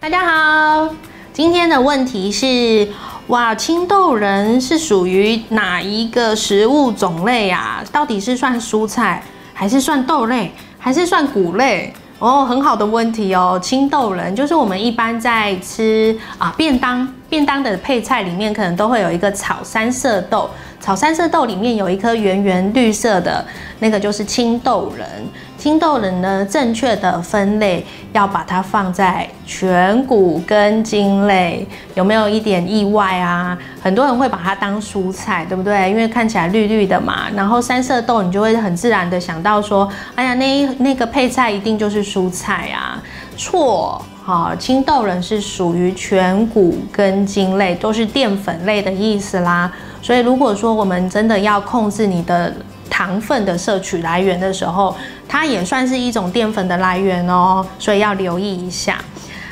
大家好，今天的问题是：哇，青豆仁是属于哪一个食物种类啊？到底是算蔬菜，还是算豆类，还是算谷类？哦，很好的问题哦。青豆仁就是我们一般在吃啊便当，便当的配菜里面可能都会有一个炒三色豆，炒三色豆里面有一颗圆圆绿色的那个就是青豆仁。青豆仁呢，正确的分类要把它放在全谷根茎类，有没有一点意外啊？很多人会把它当蔬菜，对不对？因为看起来绿绿的嘛。然后三色豆，你就会很自然的想到说，哎呀，那那个配菜一定就是蔬菜啊。错，好，青豆仁是属于全谷根茎类，都是淀粉类的意思啦。所以如果说我们真的要控制你的。糖分的摄取来源的时候，它也算是一种淀粉的来源哦，所以要留意一下。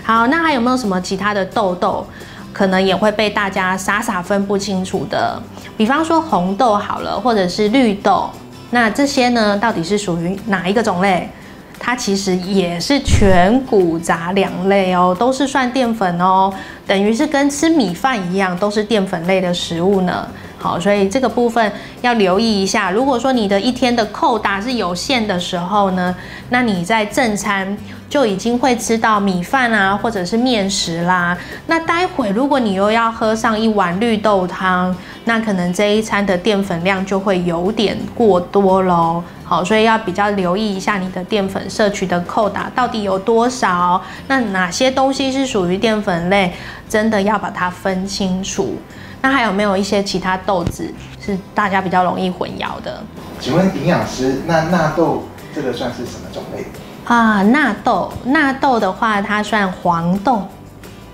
好，那还有没有什么其他的豆豆，可能也会被大家傻傻分不清楚的？比方说红豆好了，或者是绿豆，那这些呢，到底是属于哪一个种类？它其实也是全谷杂粮类哦，都是算淀粉哦，等于是跟吃米饭一样，都是淀粉类的食物呢。好，所以这个部分要留意一下。如果说你的一天的扣打是有限的时候呢，那你在正餐就已经会吃到米饭啊，或者是面食啦。那待会如果你又要喝上一碗绿豆汤，那可能这一餐的淀粉量就会有点过多喽。好，所以要比较留意一下你的淀粉摄取的扣打到底有多少。那哪些东西是属于淀粉类，真的要把它分清楚。那还有没有一些其他豆子是大家比较容易混淆的？请问营养师，那纳豆这个算是什么种类？啊，纳豆，纳豆的话，它算黄豆。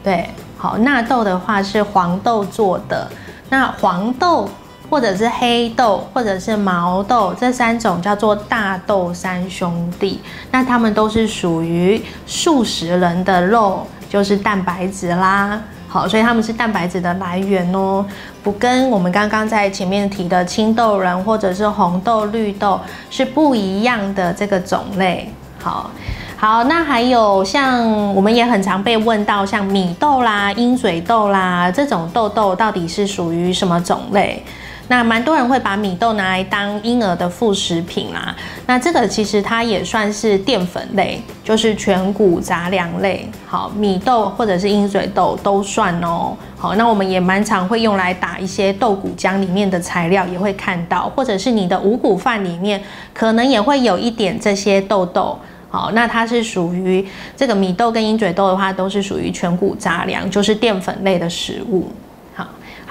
对，好，纳豆的话是黄豆做的。那黄豆或者是黑豆或者是毛豆这三种叫做大豆三兄弟。那它们都是属于素食人的肉，就是蛋白质啦。好，所以它们是蛋白质的来源哦，不跟我们刚刚在前面提的青豆仁或者是红豆、绿豆是不一样的这个种类。好，好，那还有像我们也很常被问到，像米豆啦、鹰嘴豆啦这种豆豆到底是属于什么种类？那蛮多人会把米豆拿来当婴儿的副食品啦，那这个其实它也算是淀粉类，就是全谷杂粮类。好，米豆或者是鹰嘴豆都算哦。好，那我们也蛮常会用来打一些豆谷浆里面的材料，也会看到，或者是你的五谷饭里面可能也会有一点这些豆豆。好，那它是属于这个米豆跟鹰嘴豆的话，都是属于全谷杂粮，就是淀粉类的食物。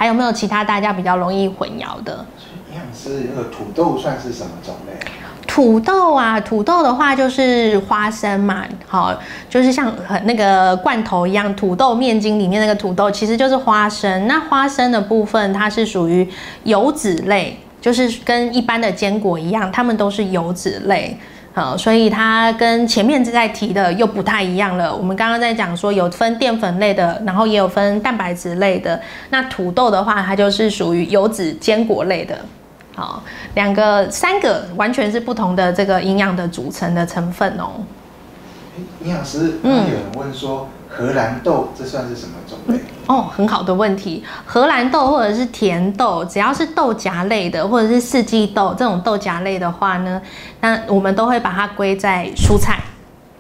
还有没有其他大家比较容易混淆的？营养师，那个土豆算是什么种类？土豆啊，土豆的话就是花生嘛，好，就是像那个罐头一样，土豆面筋里面那个土豆其实就是花生。那花生的部分，它是属于油脂类，就是跟一般的坚果一样，它们都是油脂类。好，所以它跟前面在提的又不太一样了。我们刚刚在讲说有分淀粉类的，然后也有分蛋白质类的。那土豆的话，它就是属于油脂坚果类的。好，两个、三个完全是不同的这个营养的组成的成分哦。营养师，嗯，有人问说。荷兰豆这算是什么种类？哦，很好的问题。荷兰豆或者是甜豆，只要是豆荚类的，或者是四季豆这种豆荚类的话呢，那我们都会把它归在蔬菜。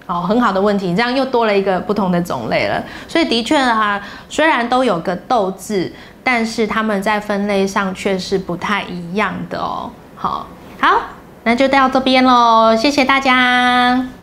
好，很好的问题，这样又多了一个不同的种类了。所以的确啊，虽然都有个豆字，但是它们在分类上却是不太一样的哦。好，好，那就到这边喽，谢谢大家。